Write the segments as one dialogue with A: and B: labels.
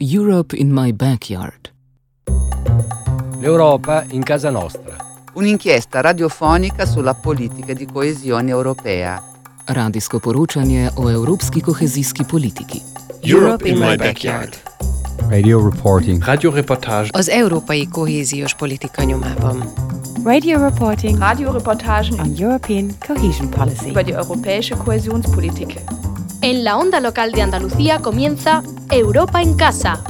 A: Europe in my backyard.
B: L'Europa in casa nostra.
C: Un'inchiesta radiofonica sulla politica di coesione europea.
A: Radijsko poročanje o evropski kohezijski politiki.
D: Europe in my backyard.
E: Radio reporting.
D: Radioreportage.
F: Az európai kohéziós politika nyomában.
G: Radio reporting
H: Radioreportagen
G: on European cohesion policy.
H: über die europäische Kohäsionspolitik.
I: En la onda local de Andalucía comienza Europa en Casa.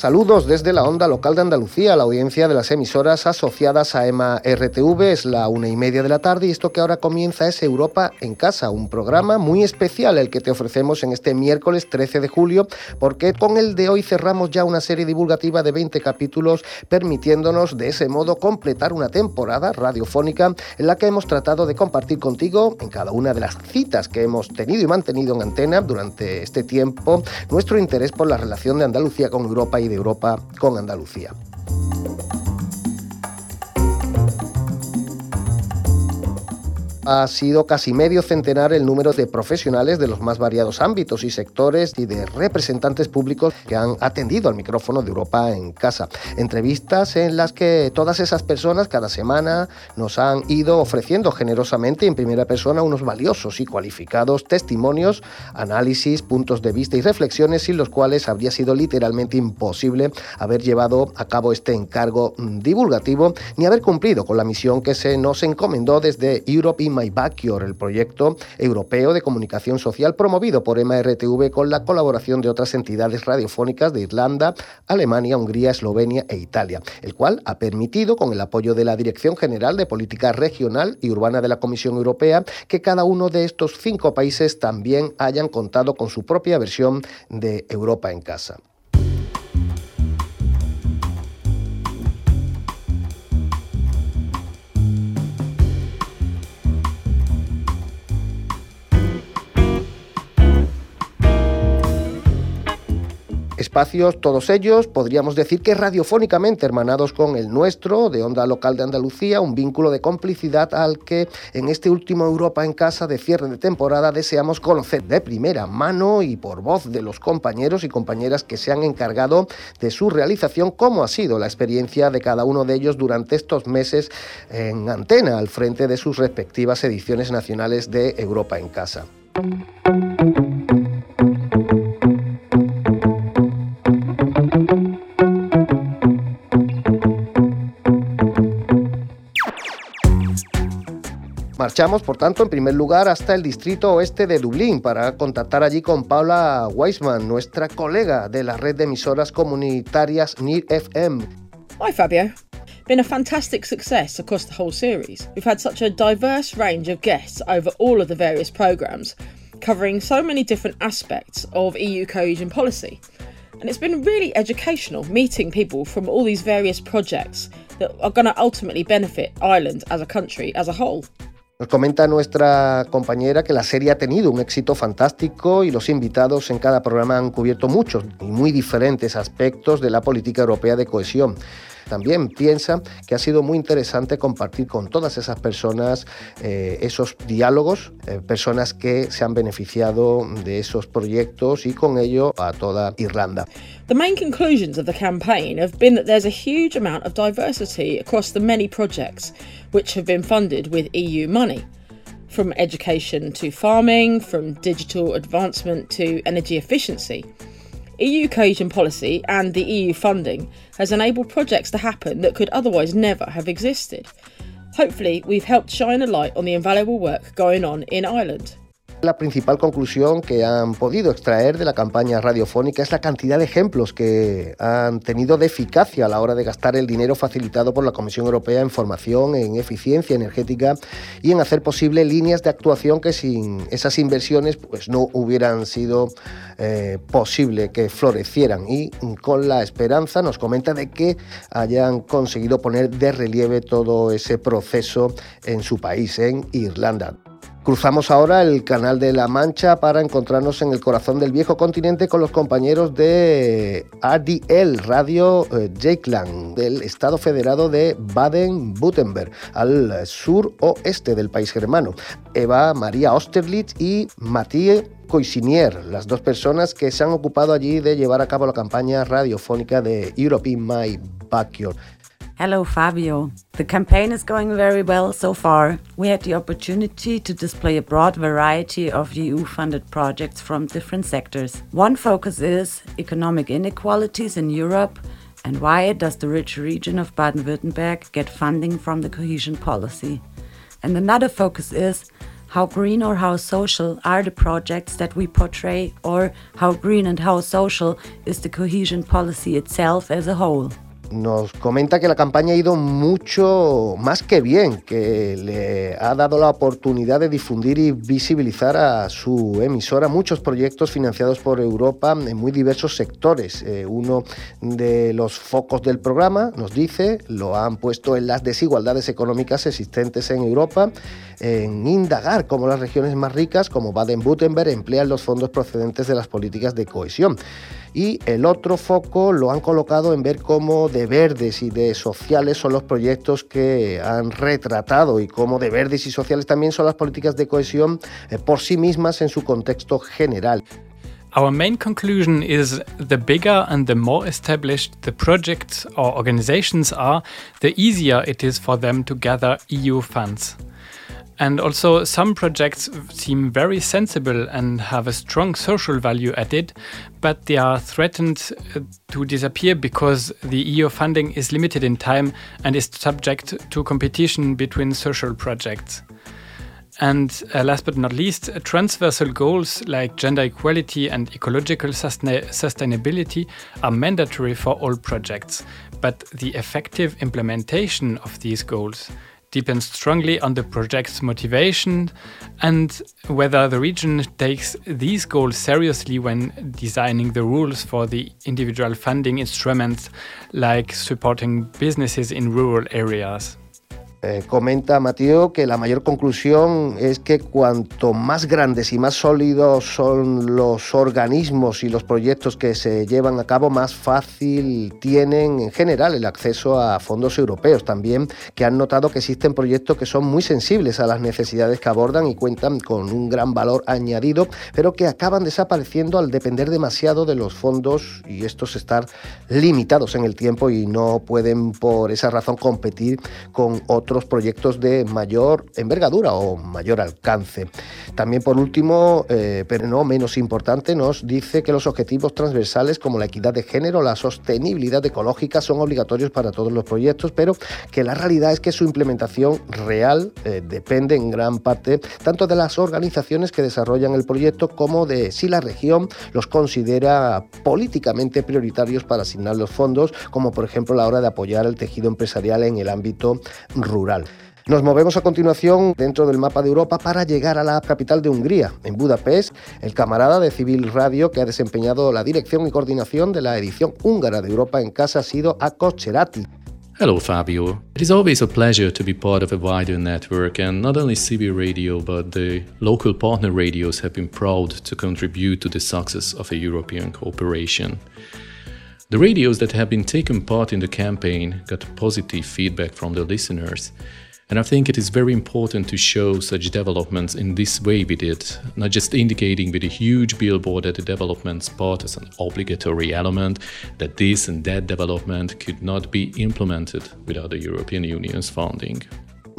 J: Saludos desde la onda local de Andalucía, la audiencia de las emisoras asociadas a EMA RTV. Es la una y media de la tarde y esto que ahora comienza es Europa en Casa, un programa muy especial el que te ofrecemos en este miércoles 13 de julio, porque con el de hoy cerramos ya una serie divulgativa de 20 capítulos, permitiéndonos de ese modo completar una temporada radiofónica en la que hemos tratado de compartir contigo en cada una de las citas que hemos tenido y mantenido en antena durante este tiempo nuestro interés por la relación de Andalucía con Europa y de Europa con Andalucía. Ha sido casi medio centenar el número de profesionales de los más variados ámbitos y sectores y de representantes públicos que han atendido al micrófono de Europa en casa. Entrevistas en las que todas esas personas cada semana nos han ido ofreciendo generosamente en primera persona unos valiosos y cualificados testimonios, análisis, puntos de vista y reflexiones sin los cuales habría sido literalmente imposible haber llevado a cabo este encargo divulgativo ni haber cumplido con la misión que se nos encomendó desde Europe My Backyard, el proyecto europeo de comunicación social promovido por MRTV con la colaboración de otras entidades radiofónicas de Irlanda, Alemania, Hungría, Eslovenia e Italia, el cual ha permitido, con el apoyo de la Dirección General de Política Regional y Urbana de la Comisión Europea, que cada uno de estos cinco países también hayan contado con su propia versión de Europa en casa. Espacios, todos ellos, podríamos decir que radiofónicamente hermanados con el nuestro, de Onda Local de Andalucía, un vínculo de complicidad al que en este último Europa en Casa de cierre de temporada deseamos conocer de primera mano y por voz de los compañeros y compañeras que se han encargado de su realización, cómo ha sido la experiencia de cada uno de ellos durante estos meses en antena al frente de sus respectivas ediciones nacionales de Europa en Casa. Marchamos, por tanto, en primer lugar hasta el distrito oeste de Dublín para contactar allí con Paula Weisman, nuestra colega de la red de emisoras comunitarias NIR FM.
K: Hi, Fabio. Been a fantastic success across the whole series. We've had such a diverse range of guests over all of the various programmes, covering so many different aspects of EU cohesion policy. And it's been really educational meeting people from all these various projects that are going to ultimately benefit Ireland as a country as a whole.
J: Nos comenta nuestra compañera que la serie ha tenido un éxito fantástico y los invitados en cada programa han cubierto muchos y muy diferentes aspectos de la política europea de cohesión. También piensa que ha sido muy interesante compartir con todas esas personas eh, esos diálogos, eh, personas que se han beneficiado de esos proyectos y con ello a toda Irlanda.
K: The main conclusions of the campaign have been that there's a huge amount of diversity across the many projects which have been funded with EU money. From education to farming, from digital advancement to energy efficiency. EU cohesion policy and the EU funding has enabled projects to happen that could otherwise never have existed. Hopefully, we've helped shine a light on the invaluable work going on in Ireland.
J: La principal conclusión que han podido extraer de la campaña radiofónica es la cantidad de ejemplos que han tenido de eficacia a la hora de gastar el dinero facilitado por la Comisión Europea en formación, en eficiencia energética y en hacer posible líneas de actuación que sin esas inversiones pues no hubieran sido eh, posible que florecieran y con la esperanza nos comenta de que hayan conseguido poner de relieve todo ese proceso en su país, en Irlanda. Cruzamos ahora el Canal de la Mancha para encontrarnos en el corazón del viejo continente con los compañeros de RDL, Radio eh, Jakeland, del Estado Federado de Baden-Württemberg, al sur oeste del país germano. Eva María Osterlitz y Matthias Coisinier, las dos personas que se han ocupado allí de llevar a cabo la campaña radiofónica de Europe in My Backyard.
B: Hello, Fabio. The campaign is going very well so far. We had the opportunity to display a broad variety of EU funded projects from different sectors. One focus is economic inequalities in Europe and why does the rich region of Baden Württemberg get funding from the cohesion policy? And another focus is how green or how social are the projects that we portray, or how green and how social is the cohesion policy itself as a whole.
J: Nos comenta que la campaña ha ido mucho más que bien, que le ha dado la oportunidad de difundir y visibilizar a su emisora muchos proyectos financiados por Europa en muy diversos sectores. Eh, uno de los focos del programa, nos dice, lo han puesto en las desigualdades económicas existentes en Europa, en indagar cómo las regiones más ricas, como Baden-Württemberg, emplean los fondos procedentes de las políticas de cohesión y el otro foco lo han colocado en ver cómo de verdes y de sociales son los proyectos que han retratado y cómo de verdes y sociales también son las políticas de cohesión eh, por sí mismas en su contexto general.
L: Our main conclusion is the bigger and the more established the projects or organizations are, the easier it is for them to gather EU funds. And also, some projects seem very sensible and have a strong social value added, but they are threatened uh, to disappear because the EU funding is limited in time and is subject to competition between social projects. And uh, last but not least, uh, transversal goals like gender equality and ecological sustain sustainability are mandatory for all projects, but the effective implementation of these goals depends strongly on the project's motivation and whether the region takes these goals seriously when designing the rules for the individual funding instruments like supporting businesses in rural areas.
J: Eh, comenta Mateo que la mayor conclusión es que cuanto más grandes y más sólidos son los organismos y los proyectos que se llevan a cabo, más fácil tienen en general el acceso a fondos europeos. También que han notado que existen proyectos que son muy sensibles a las necesidades que abordan y cuentan con un gran valor añadido, pero que acaban desapareciendo al depender demasiado de los fondos y estos estar limitados en el tiempo y no pueden por esa razón competir con otros otros proyectos de mayor envergadura o mayor alcance. También por último, eh, pero no menos importante, nos dice que los objetivos transversales como la equidad de género, la sostenibilidad ecológica son obligatorios para todos los proyectos, pero que la realidad es que su implementación real eh, depende en gran parte tanto de las organizaciones que desarrollan el proyecto como de si la región los considera políticamente prioritarios para asignar los fondos, como por ejemplo la hora de apoyar el tejido empresarial en el ámbito rural. Nos movemos a continuación dentro del mapa de Europa para llegar a la capital de Hungría, en Budapest. El camarada de Civil Radio que ha desempeñado la dirección y coordinación de la edición húngara de Europa en casa ha sido Akos Cerati.
M: Hello, Fabio. It is always a pleasure to be part of a wider network, and not only CB Radio, but the local partner radios have been proud to contribute to the success of a European cooperation. The radios that have been taken part in the campaign got positive feedback from the listeners. And I think it is very important to show such developments in this way we did, not just indicating with a huge billboard that the development part as an obligatory element, that this and that development could not be implemented without the European Union's funding.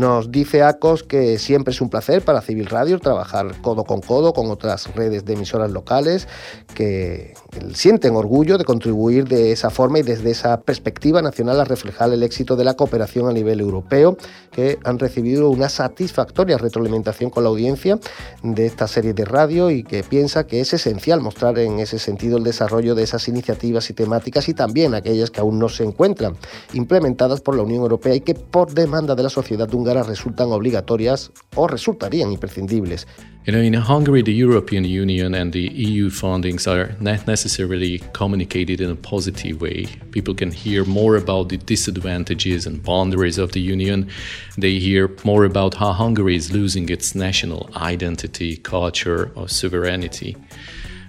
J: Nos dice ACOS que siempre es un placer para Civil Radio trabajar codo con codo con otras redes de emisoras locales que sienten orgullo de contribuir de esa forma y desde esa perspectiva nacional a reflejar el éxito de la cooperación a nivel europeo, que han recibido una satisfactoria retroalimentación con la audiencia de esta serie de radio y que piensa que es esencial mostrar en ese sentido el desarrollo de esas iniciativas y temáticas y también aquellas que aún no se encuentran implementadas por la Unión Europea y que por demanda de la sociedad húngara resultan obligatorias o resultarían imprescindibles.
M: You know, in Hungary, the European Union and the EU fundings are not necessarily communicated in a positive way. People can hear more about the disadvantages and boundaries of the Union. They hear more about how Hungary is losing its national identity, culture, or sovereignty.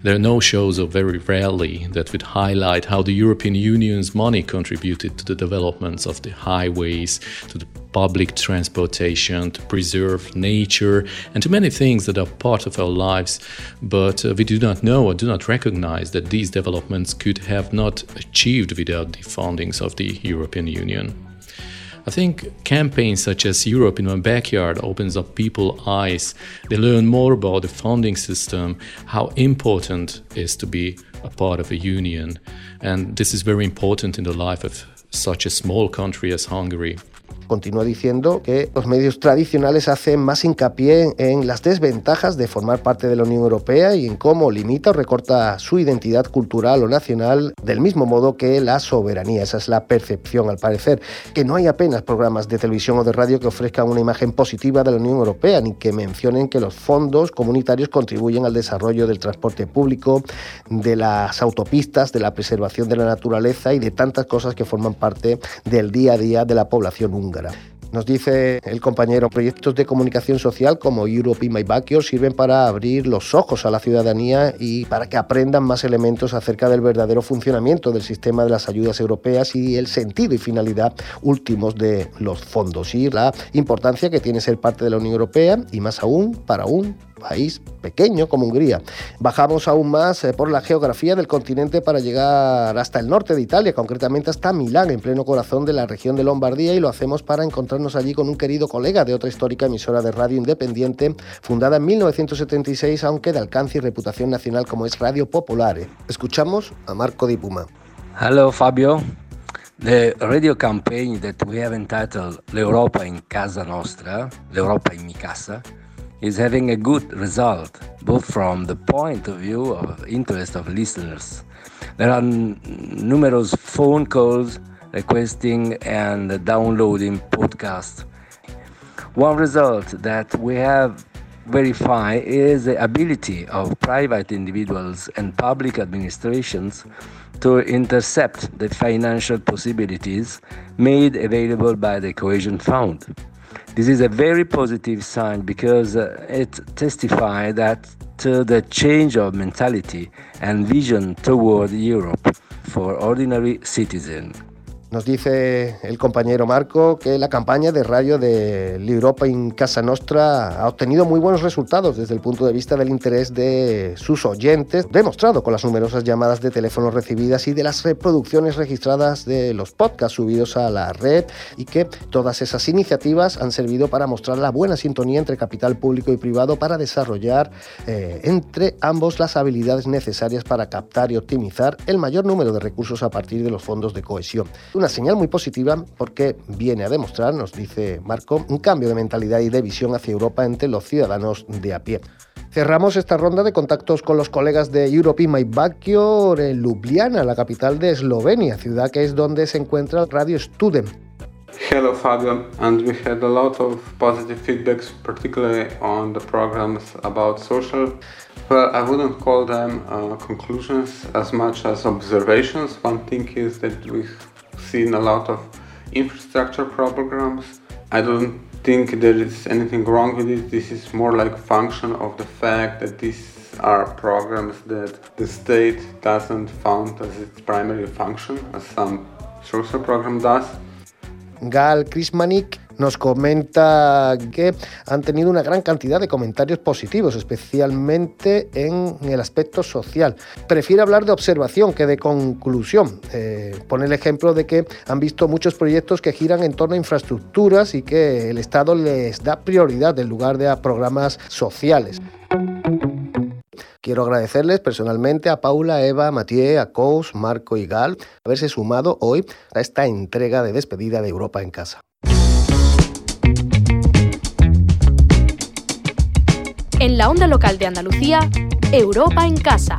M: There are no shows, or very rarely, that would highlight how the European Union's money contributed to the developments of the highways, to the public transportation, to preserve nature, and to many things that are part of our lives. But uh, we do not know or do not recognize that these developments could have not achieved without the fundings of the European Union. I think campaigns such as Europe in My Backyard opens up people's eyes. They learn more about the funding system, how important it is to be a part of a union. And this is very important in the life of such a small country as Hungary.
J: Continúa diciendo que los medios tradicionales hacen más hincapié en las desventajas de formar parte de la Unión Europea y en cómo limita o recorta su identidad cultural o nacional del mismo modo que la soberanía. Esa es la percepción, al parecer, que no hay apenas programas de televisión o de radio que ofrezcan una imagen positiva de la Unión Europea ni que mencionen que los fondos comunitarios contribuyen al desarrollo del transporte público, de las autopistas, de la preservación de la naturaleza y de tantas cosas que forman parte del día a día de la población húngara. Nos dice el compañero, proyectos de comunicación social como Europe in My Backyard sirven para abrir los ojos a la ciudadanía y para que aprendan más elementos acerca del verdadero funcionamiento del sistema de las ayudas europeas y el sentido y finalidad últimos de los fondos y la importancia que tiene ser parte de la Unión Europea y más aún para un país pequeño como Hungría. Bajamos aún más eh, por la geografía del continente para llegar hasta el norte de Italia, concretamente hasta Milán, en pleno corazón de la región de Lombardía, y lo hacemos para encontrarnos allí con un querido colega de otra histórica emisora de radio independiente, fundada en 1976, aunque de alcance y reputación nacional como es Radio Popolare. Escuchamos a Marco Di Puma.
N: Hello Fabio. The radio campaign that we have entitled L'Europa in Casa Nostra, L'Europa in mi casa, is having a good result, both from the point of view of interest of listeners. There are n- numerous phone calls requesting and downloading podcasts. One result that we have verified is the ability of private individuals and public administrations to intercept the financial possibilities made available by the Cohesion Fund. This is a very positive sign because uh, it testifies that to the change of mentality and vision toward Europe for ordinary citizens.
J: Nos dice el compañero Marco que la campaña de radio de L'Europa in Casa Nostra ha obtenido muy buenos resultados desde el punto de vista del interés de sus oyentes, demostrado con las numerosas llamadas de teléfono recibidas y de las reproducciones registradas de los podcasts subidos a la red y que todas esas iniciativas han servido para mostrar la buena sintonía entre capital público y privado para desarrollar eh, entre ambos las habilidades necesarias para captar y optimizar el mayor número de recursos a partir de los fondos de cohesión una señal muy positiva porque viene a demostrar, nos dice Marco, un cambio de mentalidad y de visión hacia Europa entre los ciudadanos de a pie. Cerramos esta ronda de contactos con los colegas de Europe in My Backyard en Ljubljana, la capital de Eslovenia, ciudad que es donde se encuentra Radio Student.
O: Hello Fabio, and we had a lot of positive feedbacks, particularly on the programs about social. Well, I wouldn't call them uh, conclusions as much as observations. One thing is that we've seen a lot of infrastructure programs. I don't think there is anything wrong with it. This is more like function of the fact that these are programs that the state doesn't fund as its primary function, as some social program does.
J: Gal Krismanik nos comenta que han tenido una gran cantidad de comentarios positivos, especialmente en el aspecto social. Prefiere hablar de observación que de conclusión. Eh, pone el ejemplo de que han visto muchos proyectos que giran en torno a infraestructuras y que el Estado les da prioridad en lugar de a programas sociales. Quiero agradecerles personalmente a Paula, Eva, Mathieu, a Kous, Marco y Gal haberse sumado hoy a esta entrega de despedida de Europa en casa.
I: En la onda local de Andalucía, Europa en casa.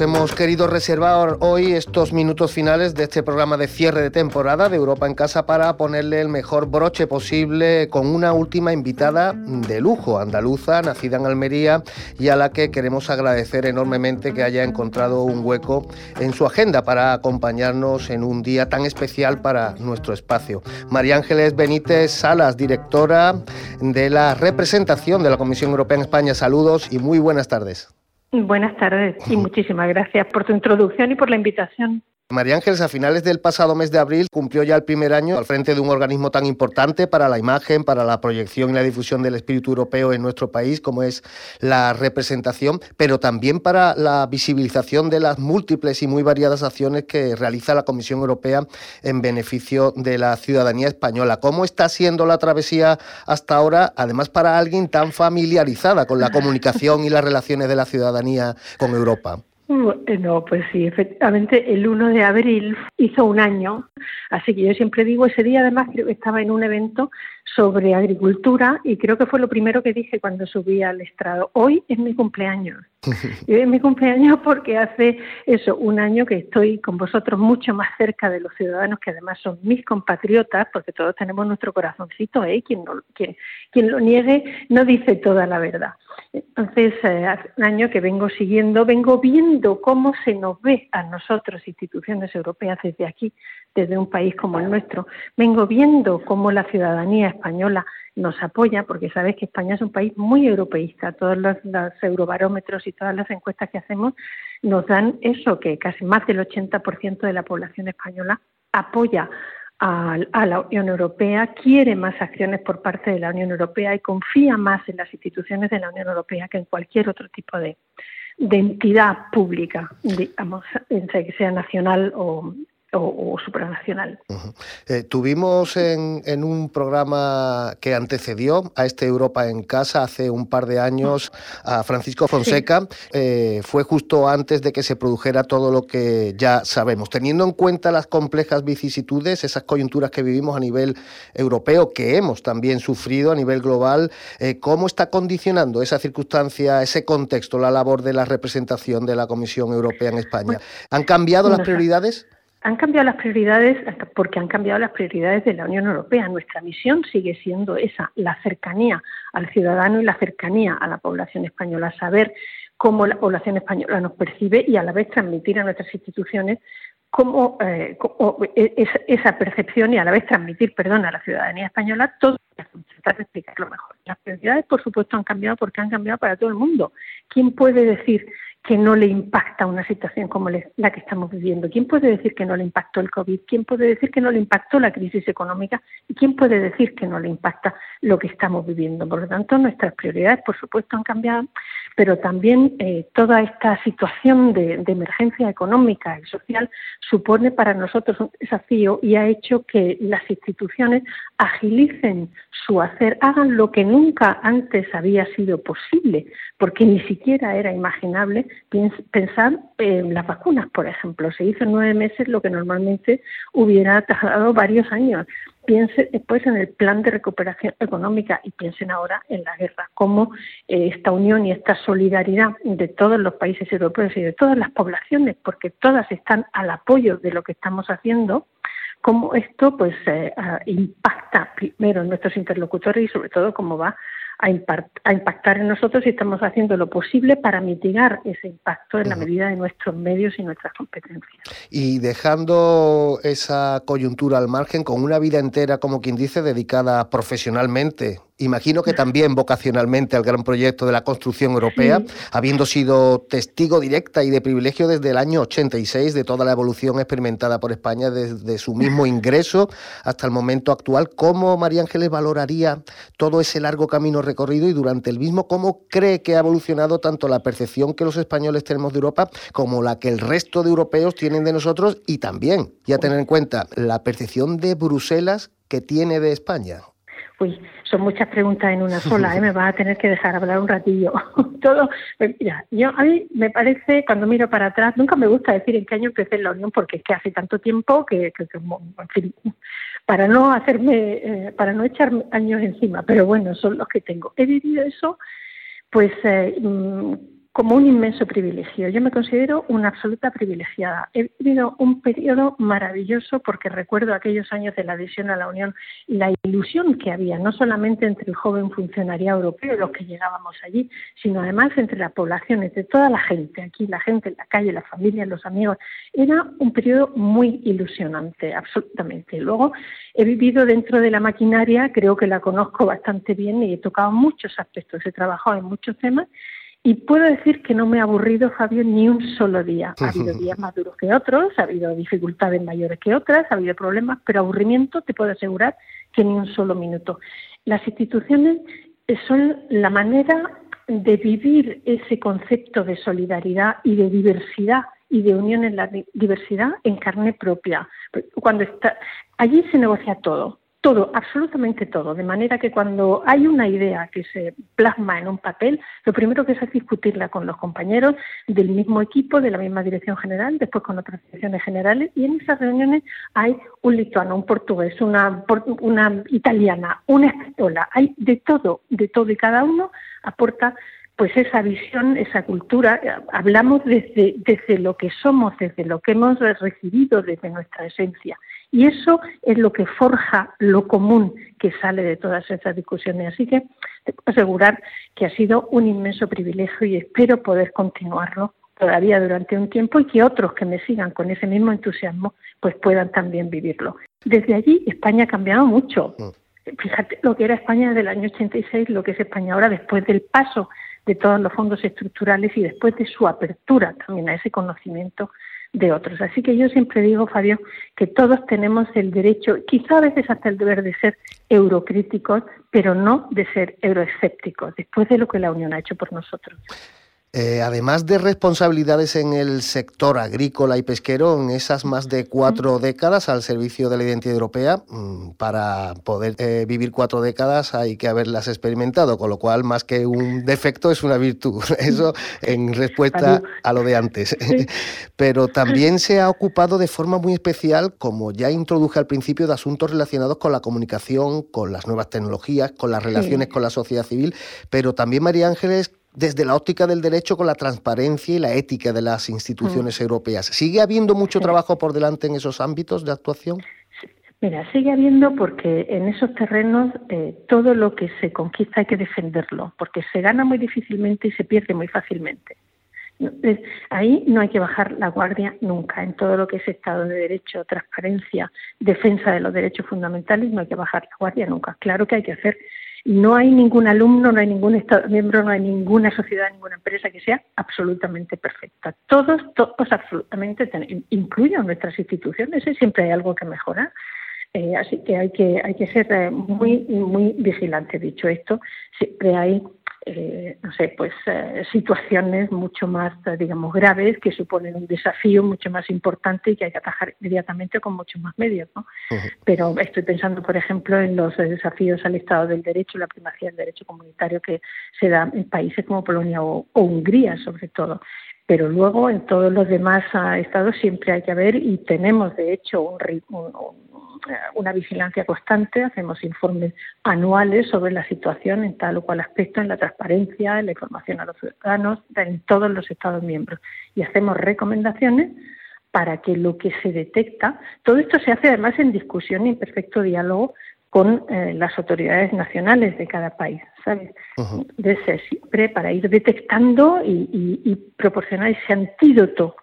J: Hemos querido reservar hoy estos minutos finales de este programa de cierre de temporada de Europa en Casa para ponerle el mejor broche posible con una última invitada de lujo, andaluza, nacida en Almería y a la que queremos agradecer enormemente que haya encontrado un hueco en su agenda para acompañarnos en un día tan especial para nuestro espacio. María Ángeles Benítez Salas, directora de la representación de la Comisión Europea en España. Saludos y muy buenas tardes.
P: Buenas tardes y muchísimas gracias por tu introducción y por la invitación.
J: María Ángeles, a finales del pasado mes de abril cumplió ya el primer año al frente de un organismo tan importante para la imagen, para la proyección y la difusión del espíritu europeo en nuestro país, como es la representación, pero también para la visibilización de las múltiples y muy variadas acciones que realiza la Comisión Europea en beneficio de la ciudadanía española. ¿Cómo está siendo la travesía hasta ahora, además para alguien tan familiarizada con la comunicación y las relaciones de la ciudadanía con Europa?
P: No, pues sí, efectivamente el 1 de abril hizo un año, así que yo siempre digo, ese día además estaba en un evento sobre agricultura y creo que fue lo primero que dije cuando subí al estrado. Hoy es mi cumpleaños. Y hoy es mi cumpleaños porque hace eso, un año que estoy con vosotros mucho más cerca de los ciudadanos que además son mis compatriotas, porque todos tenemos nuestro corazoncito, ¿eh? Quien, no, quien, quien lo niegue no dice toda la verdad. Entonces, eh, hace un año que vengo siguiendo, vengo viendo cómo se nos ve a nosotros, instituciones europeas, desde aquí, desde un país como el nuestro. Vengo viendo cómo la ciudadanía española nos apoya, porque sabes que España es un país muy europeísta. Todos los, eurobarómetros y todas las encuestas que hacemos nos dan eso, que casi más del 80% de la población española apoya a, la Unión Europea, quiere más acciones por parte de la Unión Europea y confía más en las instituciones de la Unión Europea que en cualquier otro tipo de, entidad pública, digamos, sea nacional o, o, supranacional.
J: Eh, tuvimos en, en, un programa que antecedió a este Europa en Casa hace un par de años a Francisco Fonseca. Eh, fue justo antes de que se produjera todo lo que ya sabemos. Teniendo en cuenta las complejas vicisitudes, esas coyunturas que vivimos a nivel europeo, que hemos también sufrido a nivel global, eh, ¿cómo está condicionando esa circunstancia, ese contexto, la labor de la representación de la Comisión Europea en España? ¿Han cambiado las prioridades?
P: Han cambiado las prioridades porque han cambiado las prioridades de la Unión Europea. Nuestra misión sigue siendo esa, la cercanía al ciudadano y la cercanía a la población española, saber cómo la población española nos percibe y a la vez transmitir a nuestras instituciones cómo, eh, e, esa percepción y a la vez transmitir, perdón, a la ciudadanía española todo tratar de explicarlo mejor. Las prioridades, por supuesto, han cambiado porque han cambiado para todo el mundo. ¿Quién puede decir que no le impacta una situación como la que estamos viviendo? ¿Quién puede decir que no le impactó el COVID? ¿Quién puede decir que no le impactó la crisis económica? ¿Y quién puede decir que no le impacta lo que estamos viviendo? Por lo tanto, nuestras prioridades, por supuesto, han cambiado, pero también eh, toda esta situación de, de, emergencia económica y social supone para nosotros un desafío y ha hecho que las instituciones agilicen su hacer, hagan lo que nunca antes había sido posible, porque ni siquiera era imaginable pensar en las vacunas, por ejemplo. Se hizo en nueve meses lo que normalmente hubiera tardado varios años. Piensen después en el plan de recuperación económica y piensen ahora en la guerra, cómo eh, esta unión y esta solidaridad de todos los países europeos y de todas las poblaciones, porque todas están al apoyo de lo que estamos haciendo, cómo esto pues eh, impacta primero en nuestros interlocutores y sobre todo cómo va a, impactar en nosotros y estamos haciendo lo posible para mitigar ese impacto en la medida de nuestros medios y nuestras competencias.
J: Y dejando esa coyuntura al margen, con una vida entera, como quien dice, dedicada profesionalmente imagino que también vocacionalmente al gran proyecto de la construcción europea, habiendo sido testigo directa y de privilegio desde el año 86 de toda la evolución experimentada por España desde su mismo ingreso hasta el momento actual. ¿Cómo María Ángeles valoraría todo ese largo camino recorrido y durante el mismo cómo cree que ha evolucionado tanto la percepción que los españoles tenemos de Europa como la que el resto de europeos tienen de nosotros y también, ya tener en cuenta, la percepción de Bruselas que tiene de España?
P: Uy, son muchas preguntas en una sola, ¿eh? me vas a tener que dejar hablar un ratillo. Todo, mira, yo a mí me parece, cuando miro para atrás, nunca me gusta decir en qué año empecé en la Unión, porque es que hace tanto tiempo que, en fin, para no hacerme, eh, para no echar años encima, pero bueno, son los que tengo. He vivido eso, pues, eh, mm, como un inmenso privilegio. Yo me considero una absoluta privilegiada. He vivido un periodo maravilloso porque recuerdo aquellos años de la adhesión a la Unión y la ilusión que había, no solamente entre el joven funcionario europeo, los que llegábamos allí, sino además entre la población, entre toda la gente, aquí la gente en la calle, la familia, los amigos. Era un periodo muy ilusionante, absolutamente. Luego he vivido dentro de la maquinaria, creo que la conozco bastante bien y he tocado muchos aspectos, he trabajado en muchos temas y puedo decir que no me ha aburrido, Fabio, ni un solo día. Ha habido días más duros que otros, ha habido dificultades mayores que otras, ha habido problemas, pero aburrimiento te puedo asegurar que ni un solo minuto. Las instituciones eh, son la manera de vivir ese concepto de solidaridad y de diversidad y de unión en la diversidad en carne propia. Cuando está allí se negocia todo, todo, absolutamente todo, de manera que cuando hay una idea que se plasma en un papel, lo primero que es discutirla con los compañeros del mismo equipo, de la misma dirección general, después con otras direcciones generales, y en esas reuniones hay un lituano, un portugués, una, una italiana, una española, hay de todo, de todo, y cada uno aporta pues esa visión, esa cultura, hablamos desde, desde lo que somos, desde lo que hemos recibido, desde nuestra esencia. Y eso es lo que forja lo común que sale de todas esas discusiones. Así que te puedo asegurar que ha sido un inmenso privilegio y espero poder continuarlo todavía durante un tiempo y que otros que me sigan con ese mismo entusiasmo pues puedan también vivirlo. Desde allí España ha cambiado mucho. Mm. Fíjate lo que era España desde el año 86, lo que es España ahora después del paso de todos los fondos estructurales y después de su apertura también a ese conocimiento de otros. Así que yo siempre digo, Fabio, que todos tenemos el derecho, quizá a veces hasta el deber de ser eurocríticos, pero no de ser euroescépticos, después de lo que la Unión ha hecho por nosotros.
J: Eh, además de responsabilidades en el sector agrícola y pesquero, en esas más de cuatro décadas al servicio de la identidad europea, mm, para poder eh, vivir cuatro décadas hay que haberlas experimentado, con lo cual más que un defecto es una virtud. Eso en respuesta a lo de antes. Pero también se ha ocupado de forma muy especial, como ya introduje al principio, de asuntos relacionados con la comunicación, con las nuevas tecnologías, con las relaciones con la sociedad civil, pero también María Ángeles desde la óptica del derecho con la transparencia y la ética de las instituciones mm. europeas. ¿Sigue habiendo mucho trabajo por delante en esos ámbitos de actuación?
P: Mira, sigue habiendo porque en esos terrenos eh, todo lo que se conquista hay que defenderlo, porque se gana muy difícilmente y se pierde muy fácilmente. Ahí no hay que bajar la guardia nunca. En todo lo que es Estado de Derecho, transparencia, defensa de los derechos fundamentales, no hay que bajar la guardia nunca. Claro que hay que hacer no hay ningún alumno, no hay ningún Estado miembro, no hay ninguna sociedad, ninguna empresa que sea absolutamente perfecta. Todos, todos absolutamente, incluyen nuestras instituciones, ¿eh? siempre hay algo que mejorar. Eh, así que hay que hay que ser eh, muy muy vigilante. Dicho esto, siempre hay eh, no sé, pues eh, situaciones mucho más, eh, digamos, graves que suponen un desafío mucho más importante y que hay que atajar inmediatamente con muchos más medios, ¿no? Pero estoy pensando, por ejemplo, en los desafíos al Estado del Derecho, la primacía del derecho comunitario que se da en países como Polonia o, Hungría, sobre todo pero luego en todos los demás ah, estados siempre hay que haber y tenemos de hecho un, un, eh, una vigilancia constante, hacemos informes anuales sobre la situación en tal o cual aspecto, en la transparencia, en la información a los ciudadanos, en todos los Estados miembros. Y hacemos recomendaciones para que lo que se detecta, todo esto se hace además en discusión y en perfecto diálogo con eh, las autoridades nacionales de cada país, ¿sabes? siempre para ir detectando y, y proporcionar ese antídoto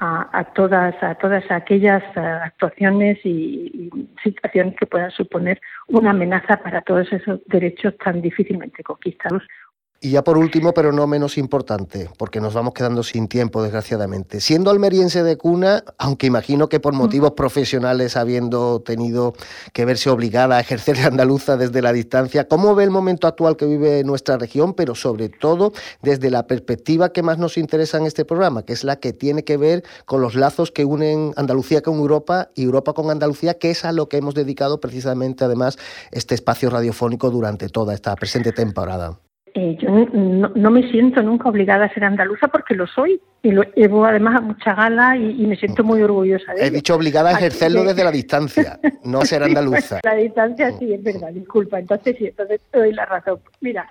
P: a, todas a todas aquellas eh, actuaciones y, situaciones que puedan suponer una amenaza para todos esos derechos tan difícilmente conquistados
J: y ya por último, pero no menos importante, porque nos vamos quedando sin tiempo, desgraciadamente. Siendo almeriense de cuna, aunque imagino que por motivos profesionales, habiendo tenido que verse obligada a ejercer andaluza desde la distancia, ¿cómo ve el momento actual que vive nuestra región, pero sobre todo desde la perspectiva que más nos interesa en este programa, que es la que tiene que ver con los lazos que unen Andalucía con Europa y Europa con Andalucía, que es a lo que hemos dedicado precisamente, además, este espacio radiofónico durante toda esta presente temporada?
P: Eh, yo no, me siento nunca obligada a ser andaluza porque lo soy y lo llevo además a mucha gala y, me siento muy orgullosa de
J: He dicho obligada a ejercerlo desde la distancia, no ser andaluza.
P: la distancia sí, es verdad, disculpa, entonces sí, entonces te doy la razón. Mira,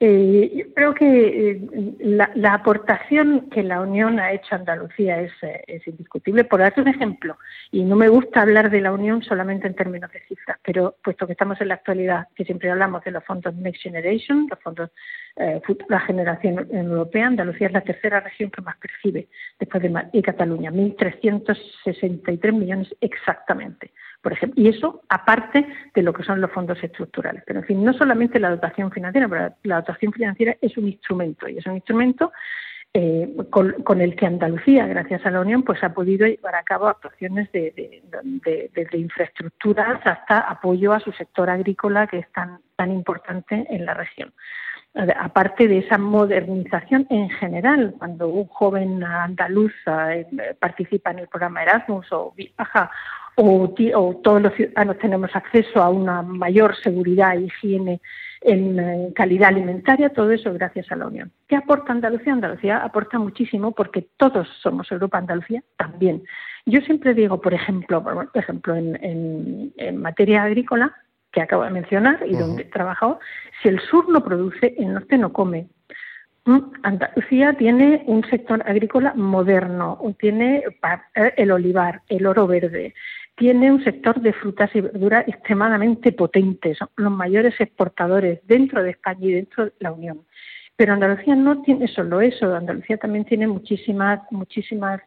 P: Eh, yo creo que eh, la, aportación que la Unión ha hecho a Andalucía es, eh, es, indiscutible. Por darte un ejemplo, y no me gusta hablar de la Unión solamente en términos de cifras, pero puesto que estamos en la actualidad, que siempre hablamos de los fondos Next Generation, los fondos eh, Futura Generación Europea, Andalucía es la tercera región que más percibe después de y Cataluña, 1.363 millones exactamente por ejemplo. Y eso aparte de lo que son los fondos estructurales. Pero, en fin, no solamente la dotación financiera, pero la dotación financiera es un instrumento y es un instrumento eh, con, el que Andalucía, gracias a la Unión, pues ha podido llevar a cabo actuaciones de, de, infraestructuras hasta apoyo a su sector agrícola que es tan, tan importante en la región. Aparte de esa modernización en general, cuando un joven andaluz eh, participa en el programa Erasmus o viaja o, todos los ciudadanos tenemos acceso a una mayor seguridad e higiene en calidad alimentaria, todo eso gracias a la Unión. ¿Qué aporta Andalucía? Andalucía aporta muchísimo porque todos somos Europa, Andalucía también. Yo siempre digo, por ejemplo, por ejemplo en, materia agrícola, que acabo de mencionar y donde he trabajado, si el sur no produce, el norte no come. ¿Mm? Andalucía tiene un sector agrícola moderno, tiene eh, el olivar, el oro verde, tiene un sector de frutas y verduras extremadamente potente, son los mayores exportadores dentro de España y dentro de la Unión. Pero Andalucía no tiene solo eso, Andalucía también tiene muchísimas, muchísimas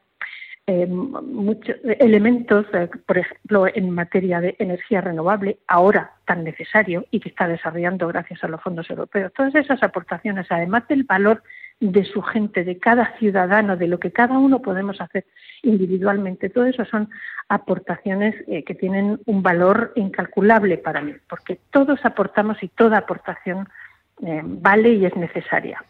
P: eh, muchos elementos, eh, por ejemplo, en materia de energía renovable, ahora tan necesario y que está desarrollando gracias a los fondos europeos. Todas esas aportaciones, además del valor de su gente, de cada ciudadano, de lo que cada uno podemos hacer individualmente. Todo eso son aportaciones eh, que tienen un valor incalculable para mí, porque todos aportamos y toda aportación eh, vale y es necesaria.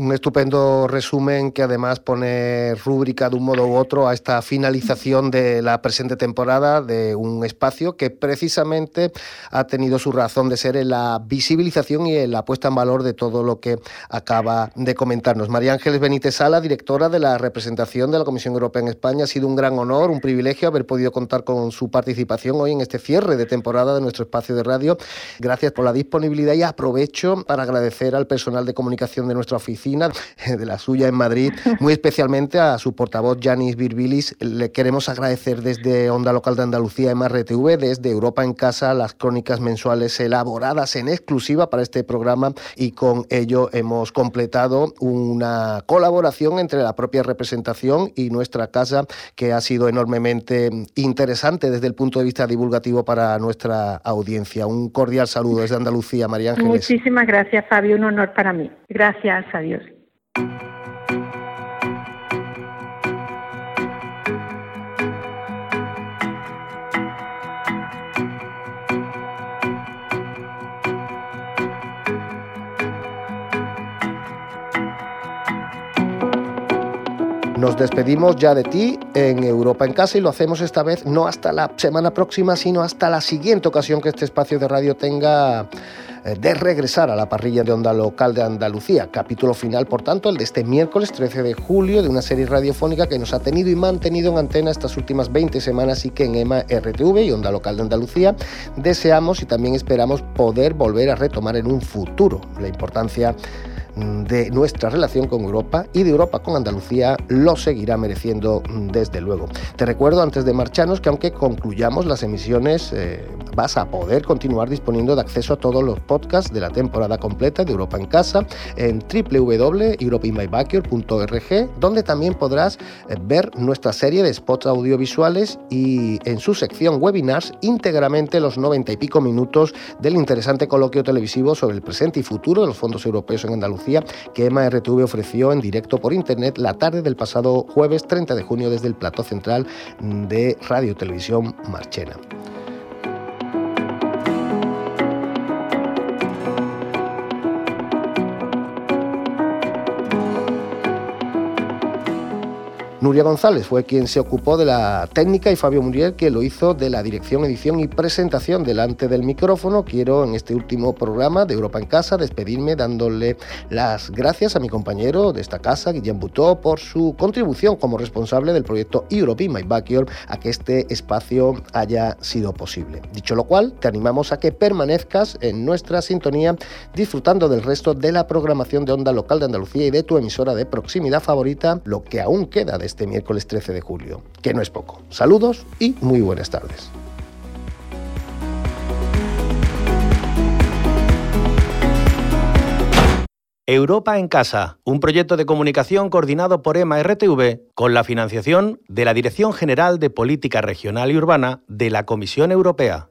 J: Un estupendo resumen que además pone rúbrica de un modo u otro a esta finalización de la presente temporada de un espacio que precisamente ha tenido su razón de ser en la visibilización y en la puesta en valor de todo lo que acaba de comentarnos. María Ángeles Benítez Sala, directora de la representación de la Comisión Europea en España, ha sido un gran honor, un privilegio haber podido contar con su participación hoy en este cierre de temporada de nuestro espacio de radio. Gracias por la disponibilidad y aprovecho para agradecer al personal de comunicación de nuestra oficina de la suya en Madrid, muy especialmente a su portavoz Janis Birbilis. Le queremos agradecer desde Onda Local de Andalucía, MRTV, desde Europa en Casa, las crónicas mensuales elaboradas en exclusiva para este programa y con ello hemos completado una colaboración entre la propia representación y nuestra casa que ha sido enormemente interesante desde el punto de vista divulgativo para nuestra audiencia. Un cordial saludo desde Andalucía, María Ángeles.
P: Muchísimas gracias, Fabio. Un honor para mí. Gracias, adiós.
J: Nos despedimos ya de ti en Europa en Casa y lo hacemos esta vez no hasta la semana próxima, sino hasta la siguiente ocasión que este espacio de radio tenga de regresar a la parrilla de onda local de Andalucía. Capítulo final, por tanto, el de este miércoles 13 de julio de una serie radiofónica que nos ha tenido y mantenido en antena estas últimas 20 semanas y que en EMA RTV y Onda Local de Andalucía deseamos y también esperamos poder volver a retomar en un futuro. La importancia de nuestra relación con Europa y de Europa con Andalucía lo seguirá mereciendo mm, desde luego. Te recuerdo antes de marcharnos que aunque concluyamos las emisiones eh, vas a poder continuar disponiendo de acceso a todos los podcasts de la temporada completa de Europa en Casa en www.europeinmybackyard.org donde también podrás eh, ver nuestra serie de spots audiovisuales y en su sección webinars íntegramente los 90 y pico minutos del interesante coloquio televisivo sobre el presente y futuro de los fondos europeos en Andalucía que RTV ofreció en directo por internet la tarde del pasado jueves 30 de junio desde el plató central de Radio Televisión Marchena. Nuria González fue quien se ocupó de la técnica y Fabio Muriel que lo hizo de la dirección, edición y presentación delante del micrófono. Quiero en este último programa de Europa en Casa despedirme dándole las gracias a mi compañero de esta casa, Guillem Butó, por su contribución como responsable del proyecto Europe in My Backyard a que este espacio haya sido posible. Dicho lo cual, te animamos a que permanezcas en nuestra sintonía disfrutando del resto de la programación de Onda Local de Andalucía y de tu emisora de proximidad favorita, lo que aún queda de este miércoles 13 de julio, que no es poco. Saludos y muy buenas tardes.
Q: Europa en Casa, un proyecto de comunicación coordinado por EMA RTV con la financiación de la Dirección General de Política Regional y Urbana de la Comisión Europea.